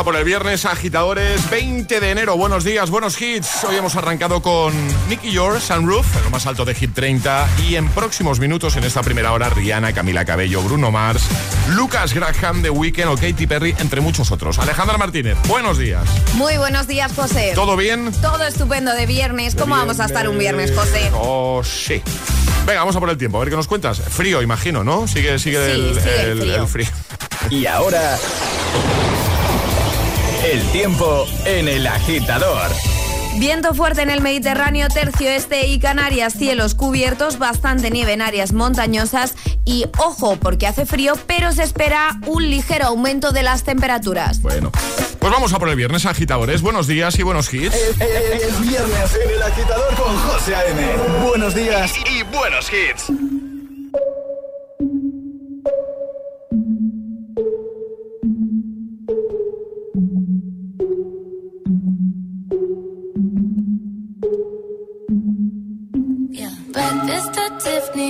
A por el viernes, agitadores, 20 de enero. Buenos días, buenos hits. Hoy hemos arrancado con Nicky York, Sunroof, en lo más alto de Hit 30. Y en próximos minutos, en esta primera hora, Rihanna, Camila Cabello, Bruno Mars, Lucas Graham, The Weeknd o Katy Perry, entre muchos otros. Alejandra Martínez, buenos días. Muy buenos días, José. ¿Todo bien? Todo estupendo de viernes. ¿Cómo vamos a estar un viernes, José? Oh, sí. Venga, vamos a por el tiempo, a ver qué nos cuentas. Frío, imagino, ¿no? Sigue, sigue, Sí, el, sigue el el- frío. el frío. Y ahora, el tiempo en el agitador. Viento fuerte en el Mediterráneo, tercio este y Canarias, cielos cubiertos, bastante nieve en áreas montañosas y ojo porque hace frío, pero se espera un ligero aumento de las temperaturas. Bueno, pues vamos a por el viernes, agitadores. Buenos días y buenos hits. Es viernes en el agitador con José A.M. Buenos días. y buenos hits.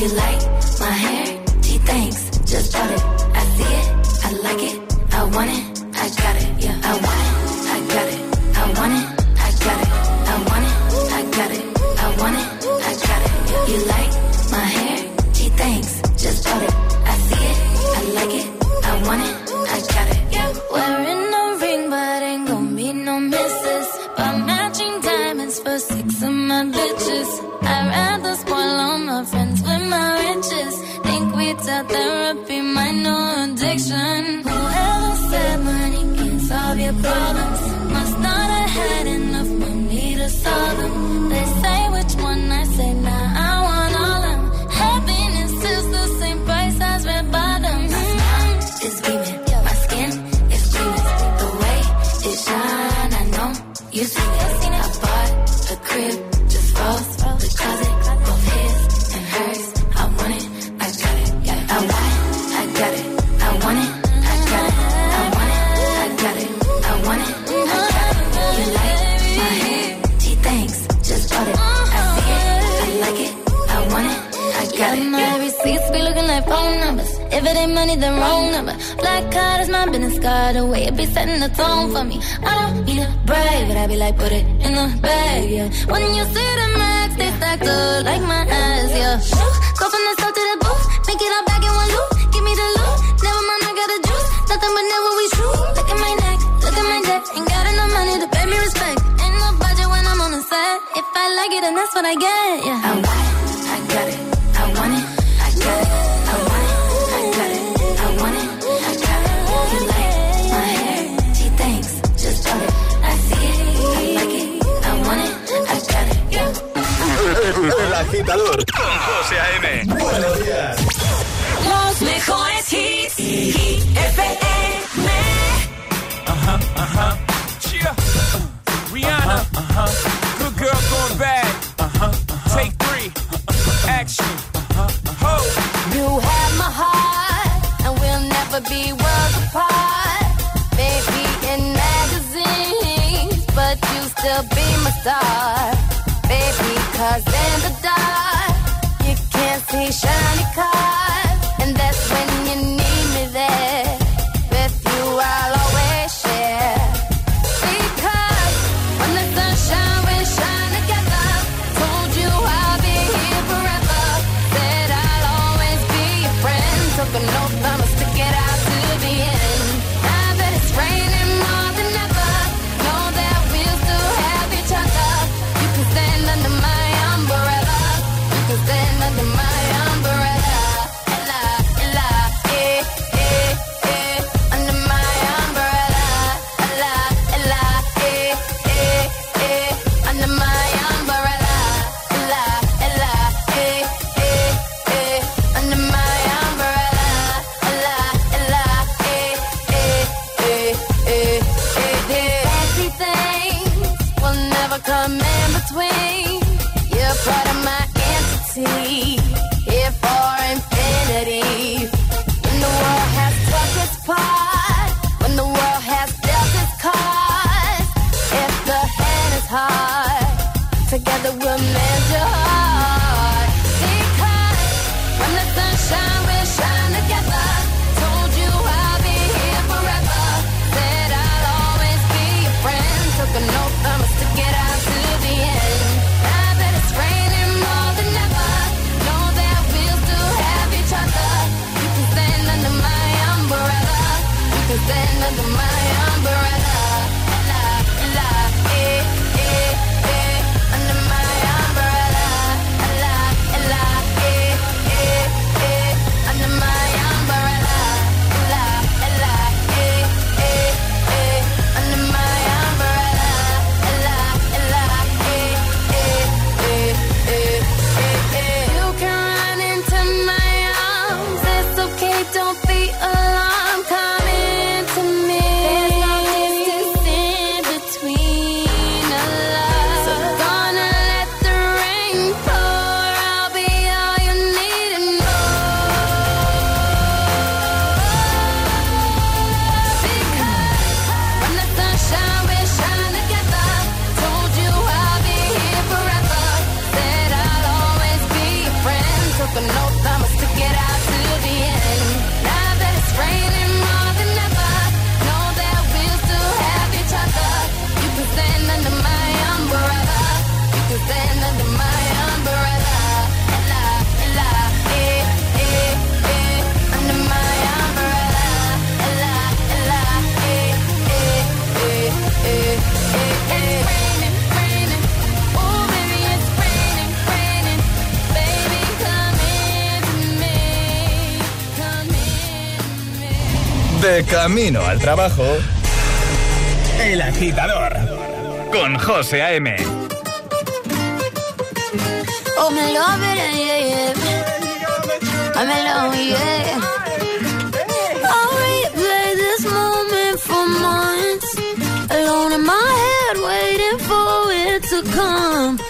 You like my hair? Gee, thanks. Just bought it. I see it. I like it. I want it. phone numbers. If it ain't money, then wrong number. Black card is my business card. The way it be setting the tone for me. I don't need a break, but I be like, put it in the bag, yeah. When you see the max, they stacked up like my ass, yeah. Go from the south to the booth, make it all back in one loop. Give me the loot, never mind, I got the juice. Nothing but never we true. Look at my neck, look at my neck. Ain't got enough money to pay me respect. Ain't no budget when I'm on the set. If I like it, then that's what I get, yeah. Alright. agitador con José A.M. Buenos días. Los mejores hits. Hit Ajá, ajá. Cheetah. Rihanna. Ajá, Good girl going bad. Uh huh. Take three. Action. Uh huh. You have my heart, and we'll never be worlds apart. Maybe in magazines, but you still be my star. Baby, cause shiny car. de camino al trabajo. El agitador con José A.M. Oh, me love it, yeah, yeah. Oh, I'm in love, yeah. I'll replay this moment for months. Alone in my head, waiting for it to come.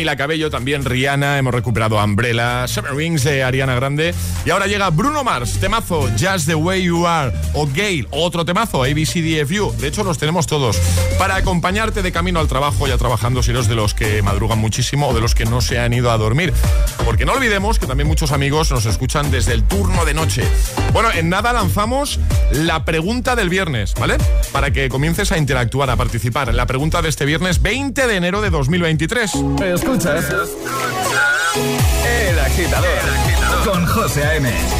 Camila Cabello, también Rihanna, hemos recuperado Umbrella, Seven Rings de Ariana Grande y ahora llega Bruno Mars, temazo Just the Way You Are o Gale, otro temazo ABCDFU, de hecho los tenemos todos para acompañarte de camino al trabajo ya trabajando si eres de los que madrugan muchísimo o de los que no se han ido a dormir, porque no olvidemos que también muchos amigos nos escuchan desde el turno de noche. Bueno, en nada lanzamos la pregunta del viernes, ¿vale? Para que comiences a interactuar, a participar la pregunta de este viernes 20 de enero de 2023. Escuchas El Agitador. Con José A.M.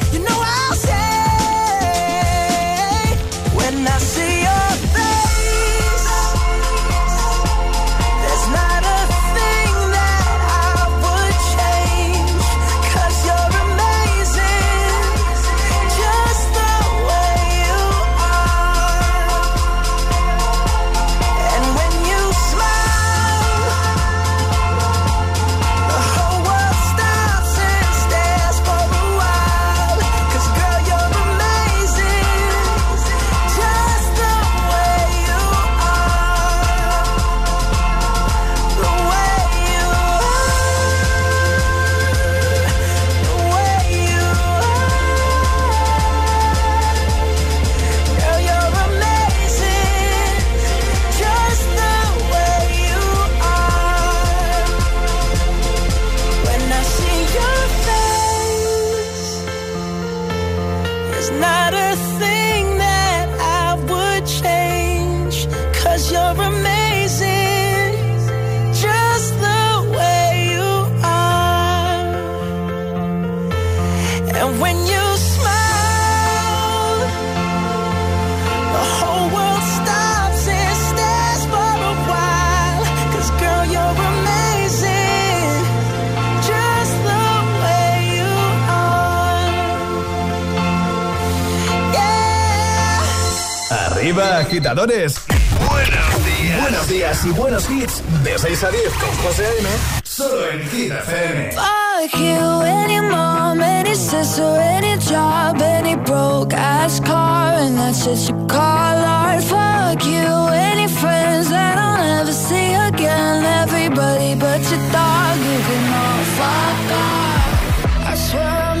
Agitadores. Buenos días. Buenos días y buenos hits. De 6 a 10 con José A.M. Solo en Hit FM. Fuck you, any mom, any sister, any job, any broke ass car, and that's just you call art. Fuck you, any friends that I'll never see again. Everybody but your dog, you can all fuck off. I swear I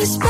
So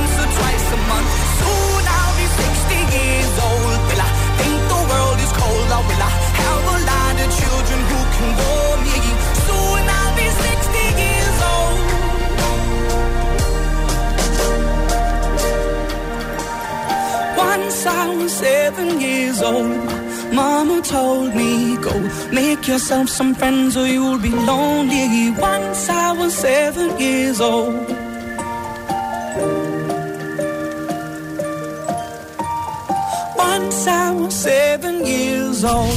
once or twice a month. Soon I'll be 60 years old. Will I think the world is cold? Oh, or will I have a lot of children who can warm me? Soon I'll be 60 years old. Once I was seven years old. Mama told me, go make yourself some friends or you'll be lonely. Once I was seven years old. I was seven years old.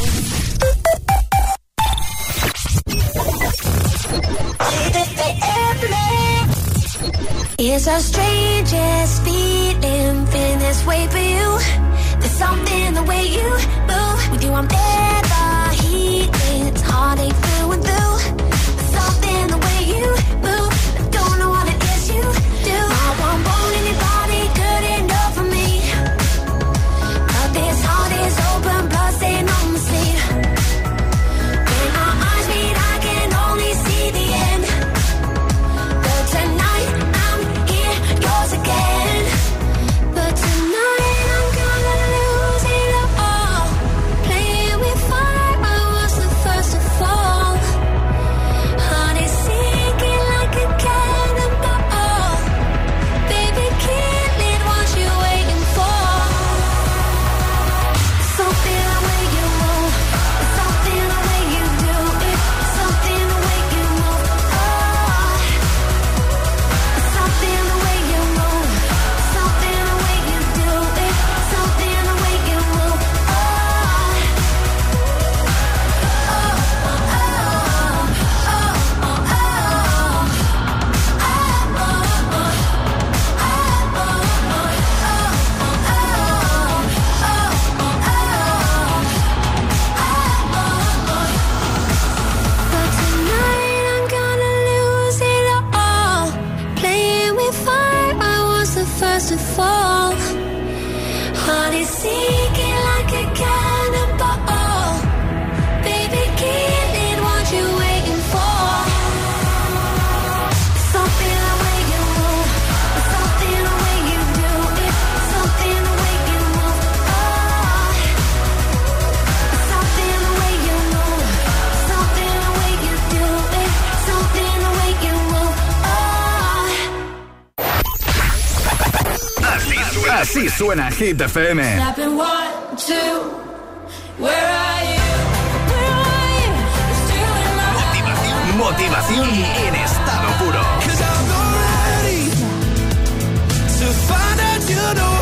It's the strangest feeling, feeling this way for you. There's something the way you move. With you, I'm never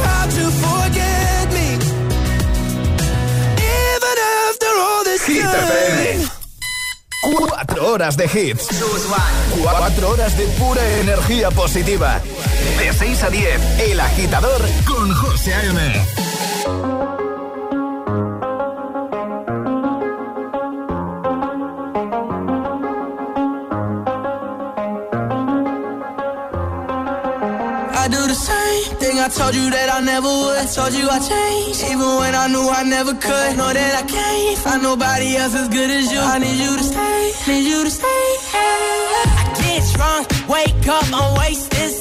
how to forget me. Even after all this Hit FM. Cuatro horas de hits. Cuatro horas de pura energía positiva. De 6 a 10, El Agitador con José A.M. I do the same thing I told you that I never would. I told you I changed, even when I knew I never could. Know that I can't find nobody else as good as you. I need you to stay, need you to stay. I get drunk, Wake up, I'm wasted.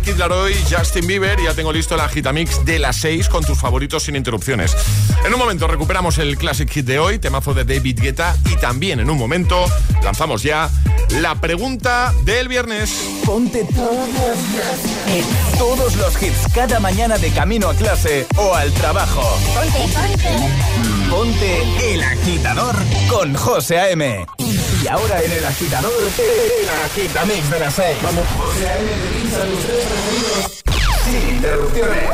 Kid Laroi, Justin Bieber. Ya tengo listo el agitamix de las 6 con tus favoritos sin interrupciones. En un momento recuperamos el Classic Hit de hoy, temazo de David Guetta. Y también en un momento lanzamos ya la pregunta del viernes. Ponte todos los, todos los hits cada mañana de camino a clase o al trabajo. Ponte, ponte. Ponte el agitador con José A.M. Y ahora en el agitador, el agitamix de las 6. Vamos, sin interrupciones.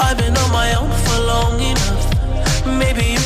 I've been on my own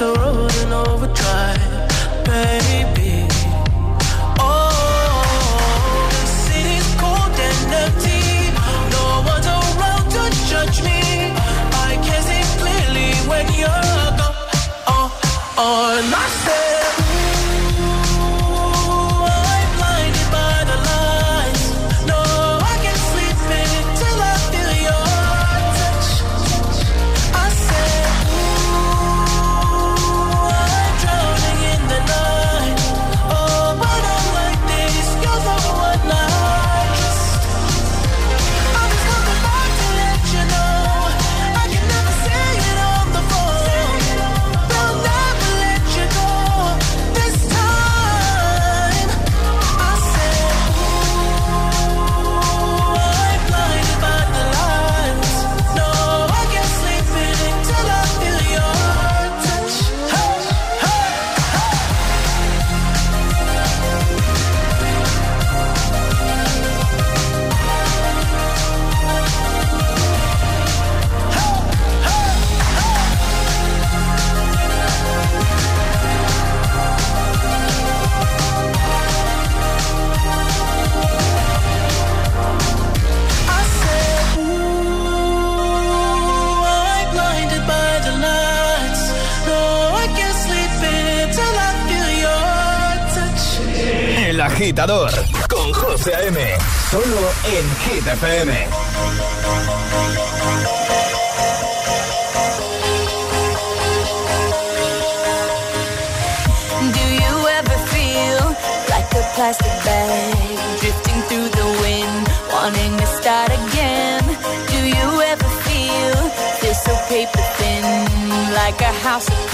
the road in overdrive.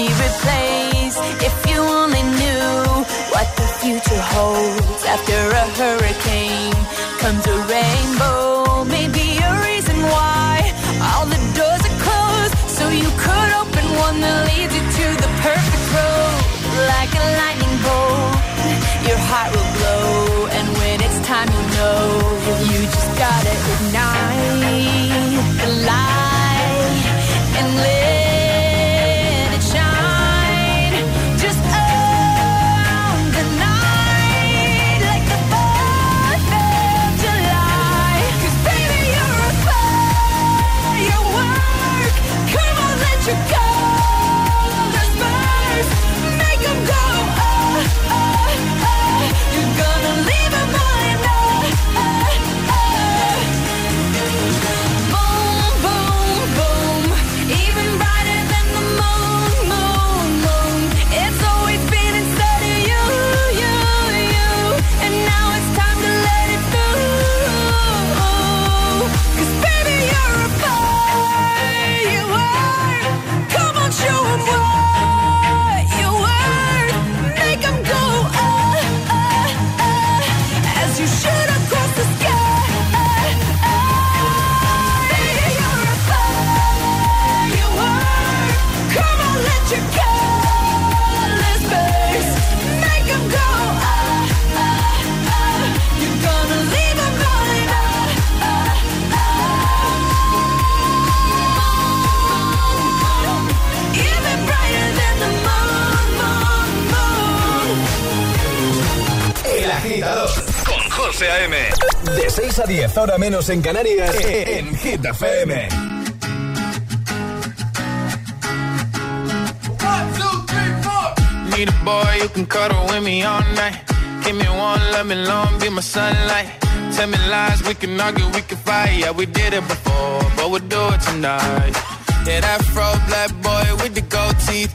be replaced. If you only knew what the future holds after a hurricane 10, ahora menos en Canarias, en Hit FM. Need a boy who can cuddle with me all night. Give me one, let me long, be my sunlight. Tell me lies, we can argue, we can fight. Yeah, we did it before, but we'll do it tonight. Yeah, that fro black boy with the gold teeth.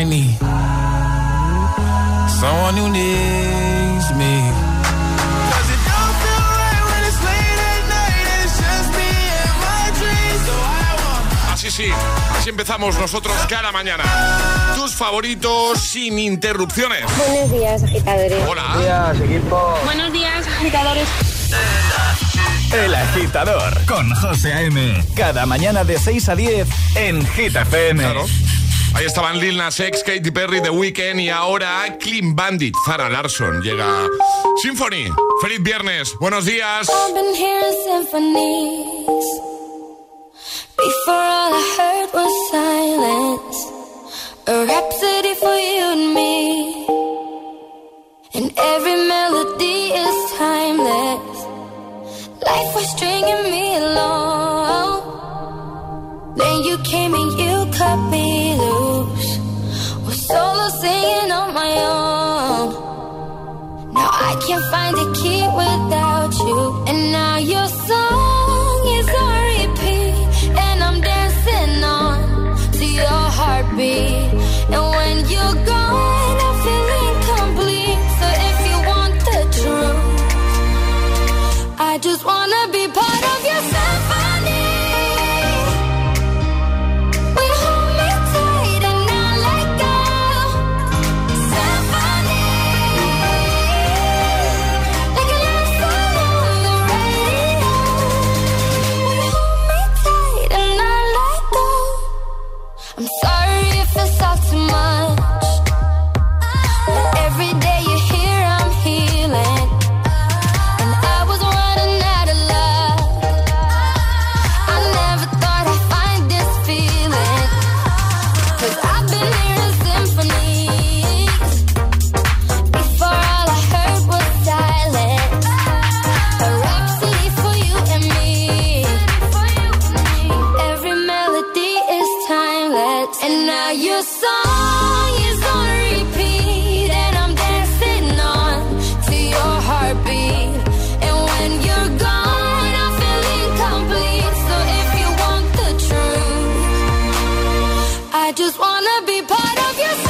I need someone who needs me. Cause it don't feel right when it's late at night and it's just me and my dreams. So I want Así sí, así empezamos nosotros cada mañana. Tus favoritos sin interrupciones. Buenos días, agitadores. Hola. Días, equipo. Buenos días, agitadores. El agitador con José A.M. Cada mañana de 6 a 10 en Hit FM. Claro. Ahí estaban Lil Nas X, Katy Perry, The Weeknd y ahora Clean Bandit, Zara Larson. Llega Symphony. Feliz viernes. Buenos días. Before all I heard was silence. A rhapsody for you and me. And every melody is timeless. Life was stringing me along. Then you came and you cut me can't find a key without you. And now your I just wanna be part of your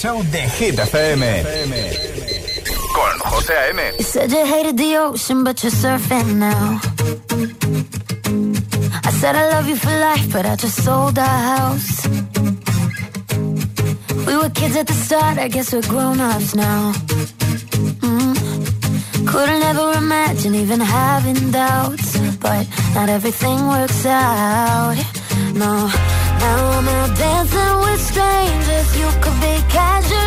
show de Hit FM. Con José A.M. You said you hated the ocean, but you're surfing now. I said I love you for life, but I just sold our house. We were kids at the start, I guess we're grown ups now. Mm. Couldn't ever imagine even having doubts, but not everything works out. No, now I'm out dancing with strangers. You could be casually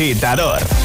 agitador.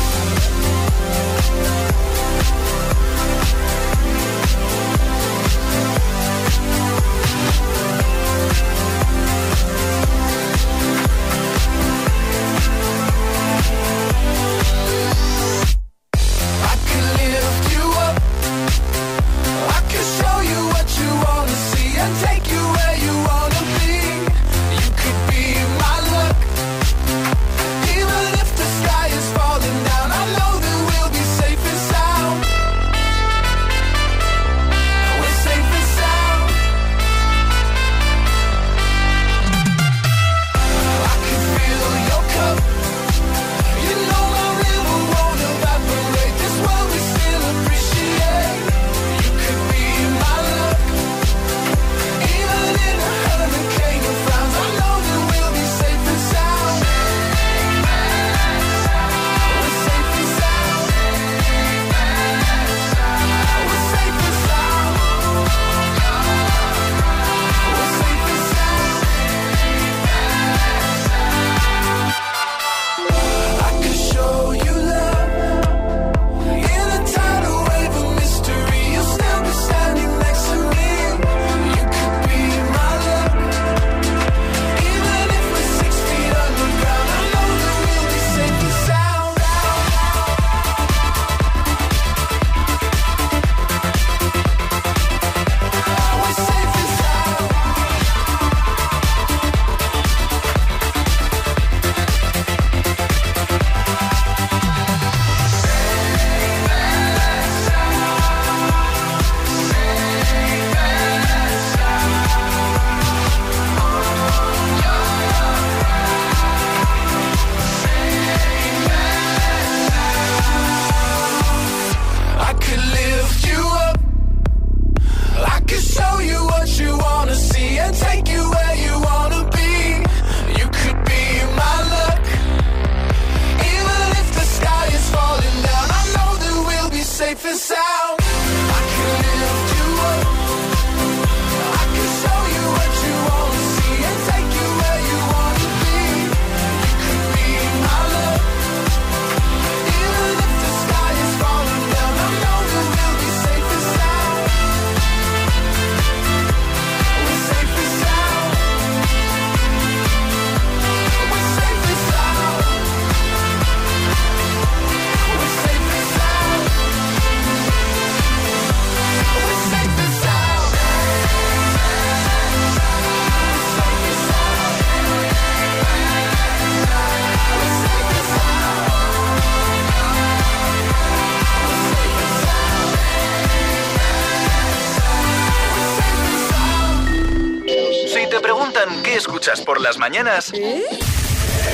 escuchas por las mañanas, ¿Eh?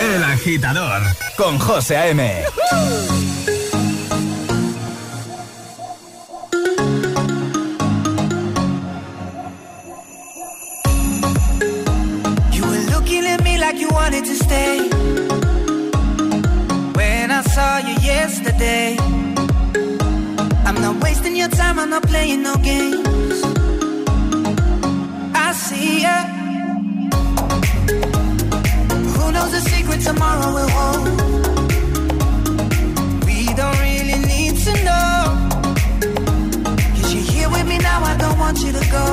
El Agitador con José A.M. You were looking at me like you wanted to stay. When I saw you yesterday, I'm not wasting your time, I'm not playing no games. holds a secret tomorrow will hold. We don't really need to know. you you're here with me now, I don't want you to go.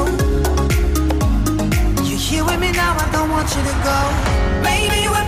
You're here with me now, I don't want you to go. baby. we're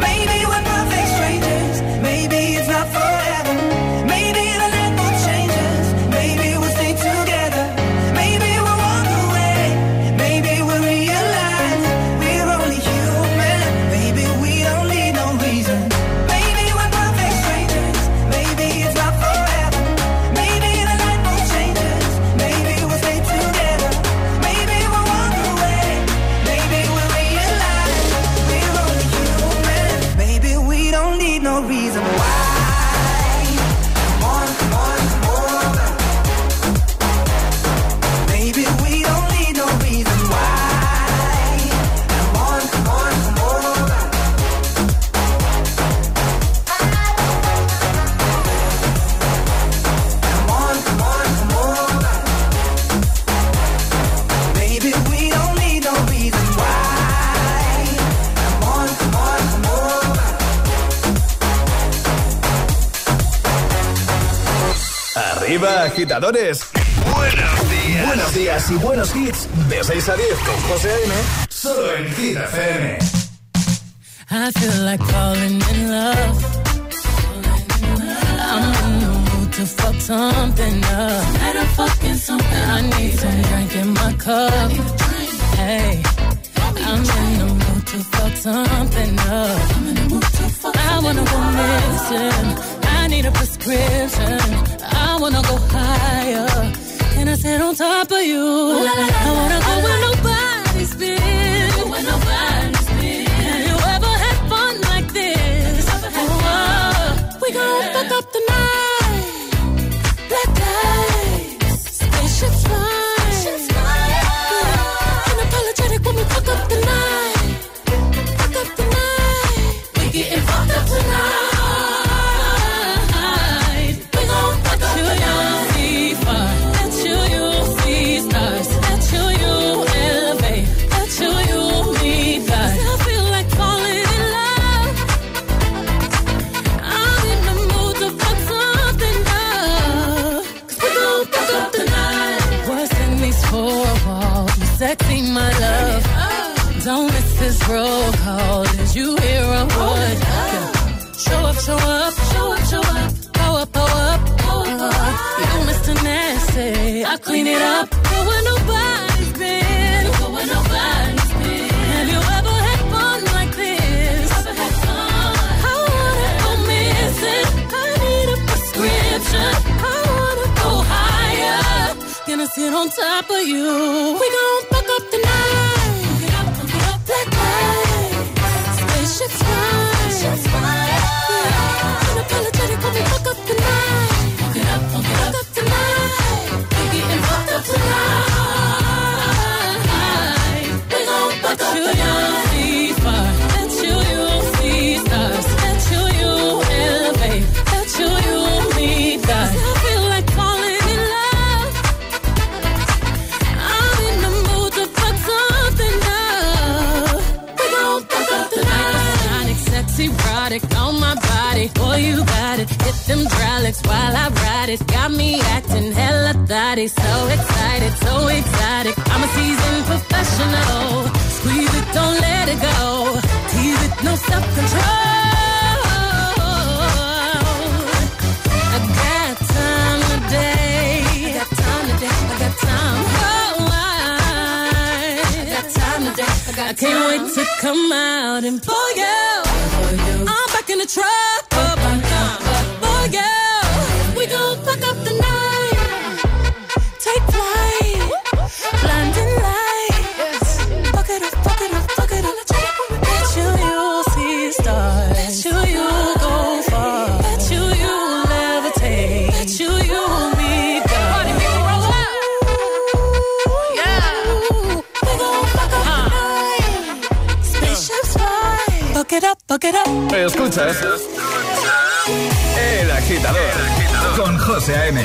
Maybe we're perfect strangers. Maybe agitadores. Buenos días. Y buenos hits. De 6 a 10 con José A.M. ¿eh? Solo en Hit FM. I feel like falling in love. I'm in the mood to fuck something up. Fucking something. I need some drink in my cup. Hey, I'm in the mood to fuck. I wanna go missing. need a prescription. I wanna go higher. And I sit on top of you. I wanna go where nobody on top of you. We gon' It's Got me acting hella thotty. So excited, so excited. I'm a seasoned professional. Squeeze it, don't let it go. Tease it, no self control. I got time today. I got time today. I got time. Oh, I, I got time today. I, got I can't time. wait to come out and pull you. I'm back in the truck. for my God. Oh, yeah. it up. Escuchas. El agitador. Con José A.M.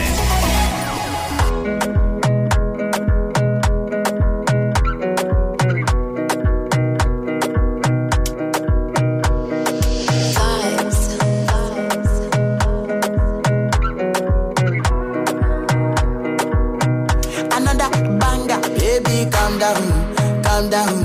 Another banger, baby, calm down, calm down.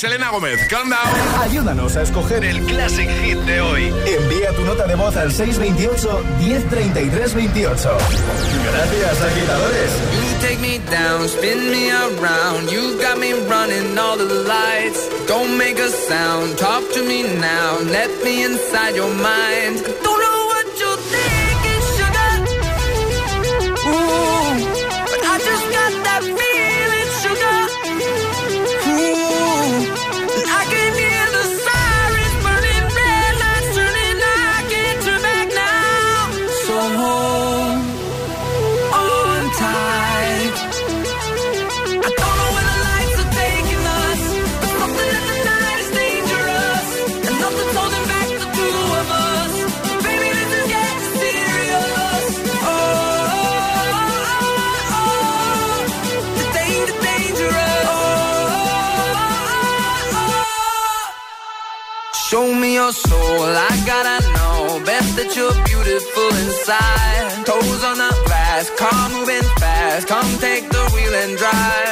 Selena Gómez. Countdown. Ayúdanos a escoger el Classic Hit de hoy. Envía tu nota de voz al 628 103328. Gracias, agitadores. You take me down, spin me around. You got me running all the lights. Don't make a sound, talk to me now. Let me inside your mind. gotta know best that you're beautiful inside. Toes on the glass, car moving fast. Come take the wheel and drive.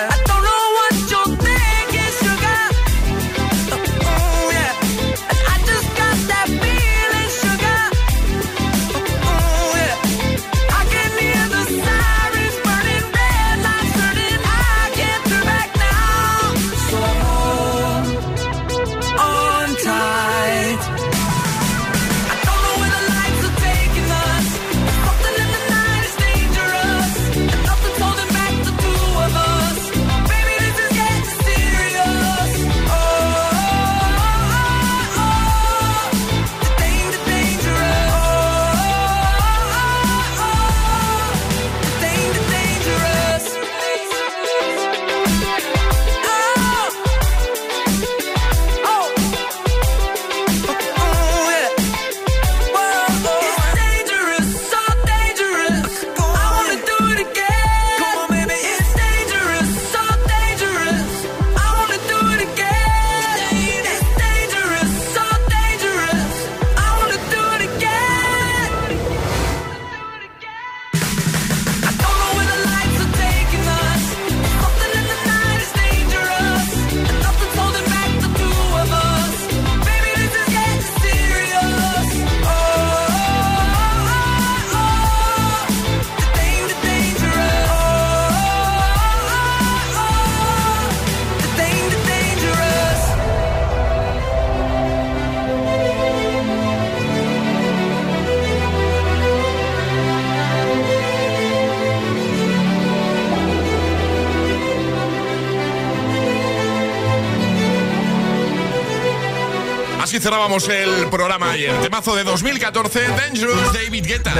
Cerrábamos el programa ayer. Temazo de 2014, Dangerous, David Guetta.